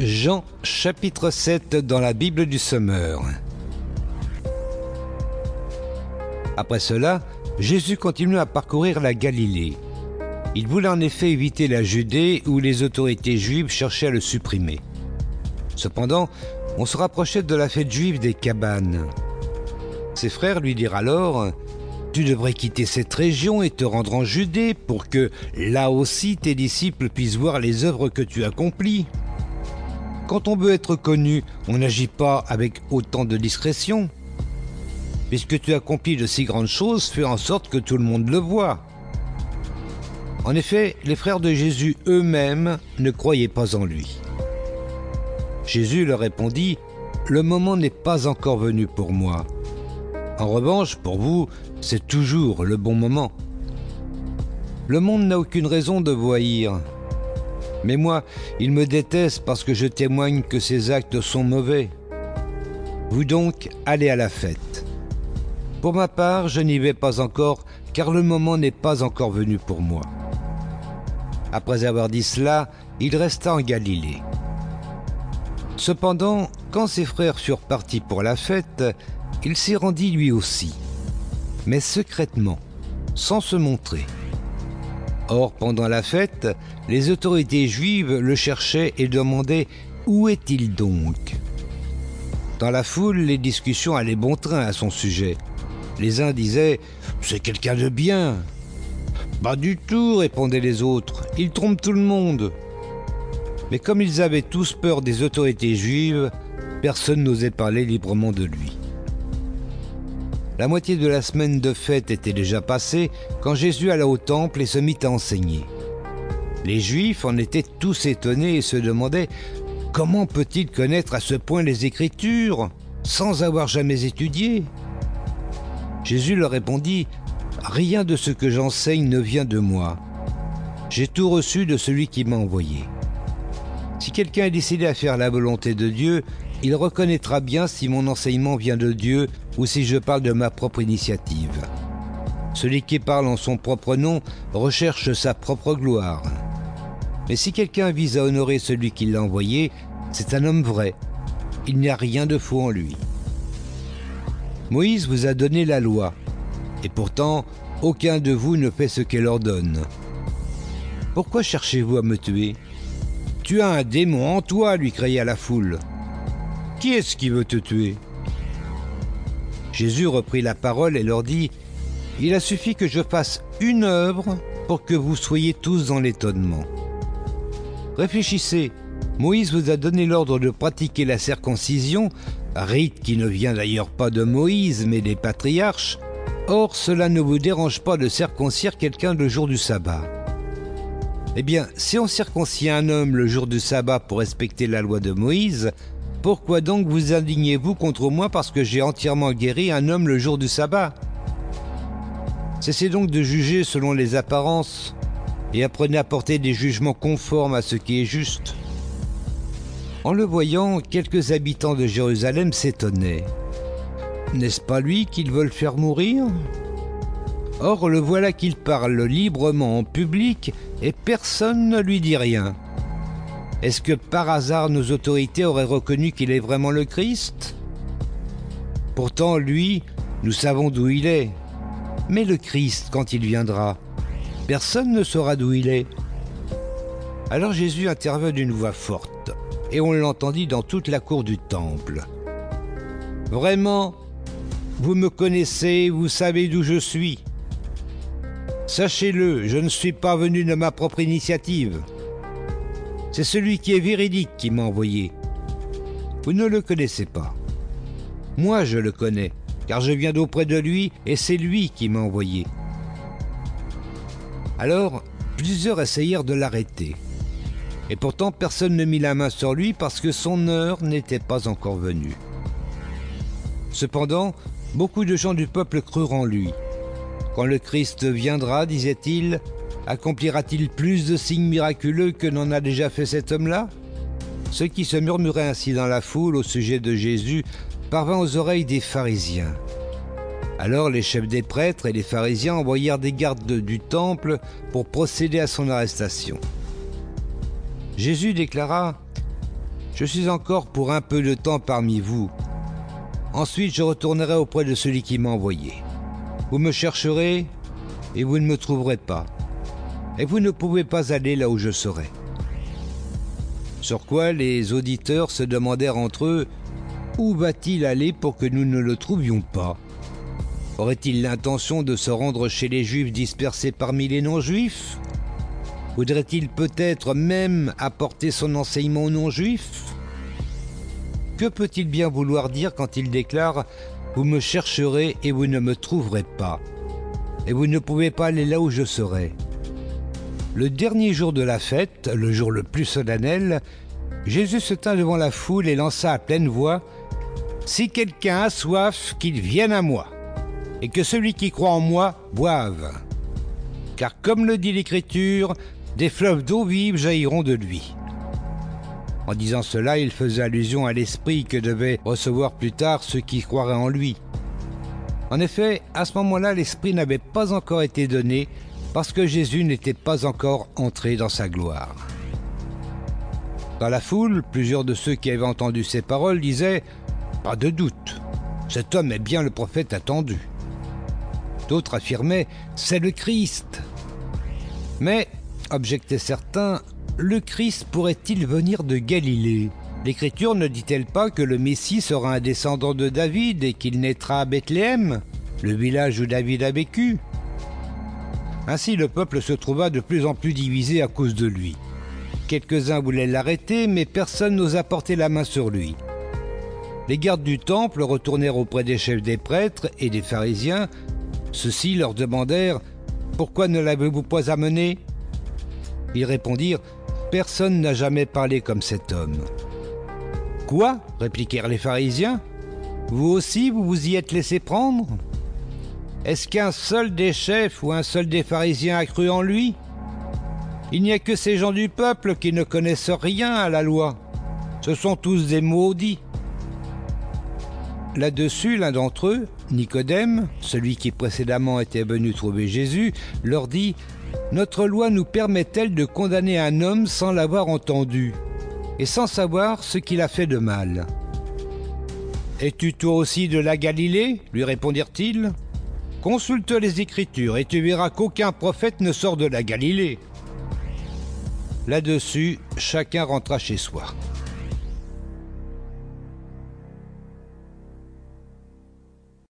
Jean chapitre 7 dans la Bible du Sommeur. Après cela, Jésus continue à parcourir la Galilée. Il voulait en effet éviter la Judée où les autorités juives cherchaient à le supprimer. Cependant, on se rapprochait de la fête juive des cabanes. Ses frères lui dirent alors Tu devrais quitter cette région et te rendre en Judée pour que, là aussi, tes disciples puissent voir les œuvres que tu accomplis. Quand on veut être connu, on n'agit pas avec autant de discrétion. Puisque tu accomplis de si grandes choses, fais en sorte que tout le monde le voie. En effet, les frères de Jésus eux-mêmes ne croyaient pas en lui. Jésus leur répondit, Le moment n'est pas encore venu pour moi. En revanche, pour vous, c'est toujours le bon moment. Le monde n'a aucune raison de haïr. Mais moi, il me déteste parce que je témoigne que ses actes sont mauvais. Vous donc, allez à la fête. Pour ma part, je n'y vais pas encore, car le moment n'est pas encore venu pour moi. Après avoir dit cela, il resta en Galilée. Cependant, quand ses frères furent partis pour la fête, il s'y rendit lui aussi, mais secrètement, sans se montrer. Or, pendant la fête, les autorités juives le cherchaient et demandaient Où est-il donc? Dans la foule, les discussions allaient bon train à son sujet. Les uns disaient C'est quelqu'un de bien. Pas du tout, répondaient les autres. Il trompe tout le monde. Mais comme ils avaient tous peur des autorités juives, personne n'osait parler librement de lui. La moitié de la semaine de fête était déjà passée quand Jésus alla au temple et se mit à enseigner. Les Juifs en étaient tous étonnés et se demandaient comment peut-il connaître à ce point les Écritures sans avoir jamais étudié? Jésus leur répondit Rien de ce que j'enseigne ne vient de moi. J'ai tout reçu de celui qui m'a envoyé. Si quelqu'un est décidé à faire la volonté de Dieu, il reconnaîtra bien si mon enseignement vient de Dieu ou si je parle de ma propre initiative. Celui qui parle en son propre nom recherche sa propre gloire. Mais si quelqu'un vise à honorer celui qui l'a envoyé, c'est un homme vrai. Il n'y a rien de faux en lui. Moïse vous a donné la loi, et pourtant aucun de vous ne fait ce qu'elle ordonne. Pourquoi cherchez-vous à me tuer? Tu as un démon en toi, lui cria la foule. Qui est-ce qui veut te tuer? Jésus reprit la parole et leur dit, Il a suffi que je fasse une œuvre pour que vous soyez tous dans l'étonnement. Réfléchissez, Moïse vous a donné l'ordre de pratiquer la circoncision, rite qui ne vient d'ailleurs pas de Moïse mais des patriarches. Or, cela ne vous dérange pas de circoncire quelqu'un le jour du sabbat. Eh bien, si on circoncie un homme le jour du sabbat pour respecter la loi de Moïse, pourquoi donc vous indignez-vous contre moi parce que j'ai entièrement guéri un homme le jour du sabbat? Cessez donc de juger selon les apparences et apprenez à porter des jugements conformes à ce qui est juste. En le voyant, quelques habitants de Jérusalem s'étonnaient. N'est-ce pas lui qu'ils veulent faire mourir? Or le voilà qu'il parle librement en public et personne ne lui dit rien. Est-ce que par hasard nos autorités auraient reconnu qu'il est vraiment le Christ? Pourtant, lui, nous savons d'où il est. Mais le Christ, quand il viendra, personne ne saura d'où il est. Alors Jésus intervint d'une voix forte, et on l'entendit dans toute la cour du temple. Vraiment, vous me connaissez, vous savez d'où je suis. Sachez-le, je ne suis pas venu de ma propre initiative. C'est celui qui est véridique qui m'a envoyé. Vous ne le connaissez pas. Moi, je le connais, car je viens d'auprès de lui et c'est lui qui m'a envoyé. Alors, plusieurs essayèrent de l'arrêter. Et pourtant, personne ne mit la main sur lui parce que son heure n'était pas encore venue. Cependant, beaucoup de gens du peuple crurent en lui. Quand le Christ viendra, disait-il, accomplira-t-il plus de signes miraculeux que n'en a déjà fait cet homme-là? Ce qui se murmurait ainsi dans la foule au sujet de Jésus parvint aux oreilles des pharisiens. Alors les chefs des prêtres et les pharisiens envoyèrent des gardes du temple pour procéder à son arrestation. Jésus déclara Je suis encore pour un peu de temps parmi vous. Ensuite, je retournerai auprès de celui qui m'a envoyé. Vous me chercherez et vous ne me trouverez pas. Et vous ne pouvez pas aller là où je serai. Sur quoi les auditeurs se demandèrent entre eux Où va-t-il aller pour que nous ne le trouvions pas? Aurait-il l'intention de se rendre chez les Juifs dispersés parmi les non-Juifs? Voudrait-il peut-être même apporter son enseignement aux non-Juifs? Que peut-il bien vouloir dire quand il déclare ⁇ Vous me chercherez et vous ne me trouverez pas, et vous ne pouvez pas aller là où je serai ⁇ Le dernier jour de la fête, le jour le plus solennel, Jésus se tint devant la foule et lança à pleine voix ⁇ Si quelqu'un a soif, qu'il vienne à moi !⁇ et que celui qui croit en moi boive. Car comme le dit l'Écriture, des fleuves d'eau vive jailliront de lui. En disant cela, il faisait allusion à l'esprit que devaient recevoir plus tard ceux qui croiraient en lui. En effet, à ce moment-là, l'esprit n'avait pas encore été donné parce que Jésus n'était pas encore entré dans sa gloire. Dans la foule, plusieurs de ceux qui avaient entendu ces paroles disaient ⁇ Pas de doute, cet homme est bien le prophète attendu ⁇ D'autres affirmaient ⁇ C'est le Christ !⁇ Mais, objectaient certains, le Christ pourrait-il venir de Galilée? L'Écriture ne dit-elle pas que le Messie sera un descendant de David et qu'il naîtra à Bethléem, le village où David a vécu? Ainsi le peuple se trouva de plus en plus divisé à cause de lui. Quelques-uns voulaient l'arrêter, mais personne n'osa porter la main sur lui. Les gardes du temple retournèrent auprès des chefs des prêtres et des pharisiens ceux-ci leur demandèrent Pourquoi ne l'avez-vous pas amené? Ils répondirent Personne n'a jamais parlé comme cet homme. Quoi? répliquèrent les pharisiens. Vous aussi, vous vous y êtes laissé prendre? Est-ce qu'un seul des chefs ou un seul des pharisiens a cru en lui? Il n'y a que ces gens du peuple qui ne connaissent rien à la loi. Ce sont tous des maudits. Là-dessus, l'un d'entre eux, Nicodème, celui qui précédemment était venu trouver Jésus, leur dit Notre loi nous permet-elle de condamner un homme sans l'avoir entendu et sans savoir ce qu'il a fait de mal Es-tu toi aussi de la Galilée? lui répondirent-ils. Consulte les Écritures et tu verras qu'aucun prophète ne sort de la Galilée. Là-dessus, chacun rentra chez soi.